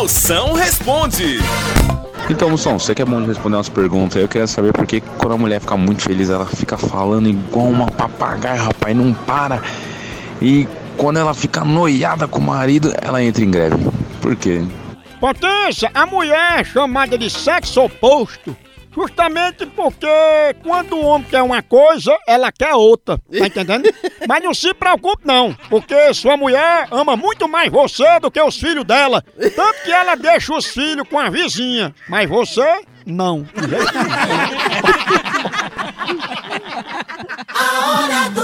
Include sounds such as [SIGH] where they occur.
Moção responde. Então, Moção, você que é bom de responder umas perguntas, eu queria saber por que quando a mulher fica muito feliz, ela fica falando igual uma papagaia, rapaz, não para. E quando ela fica noiada com o marido, ela entra em greve. Por quê? Potência, a mulher é chamada de sexo oposto justamente porque quando o homem quer uma coisa, ela quer outra. Tá entendendo? [LAUGHS] Mas não se preocupe não, porque sua mulher ama muito mais você do que os filhos dela. Tanto que ela deixa os filhos com a vizinha, mas você não. [LAUGHS] A hora do.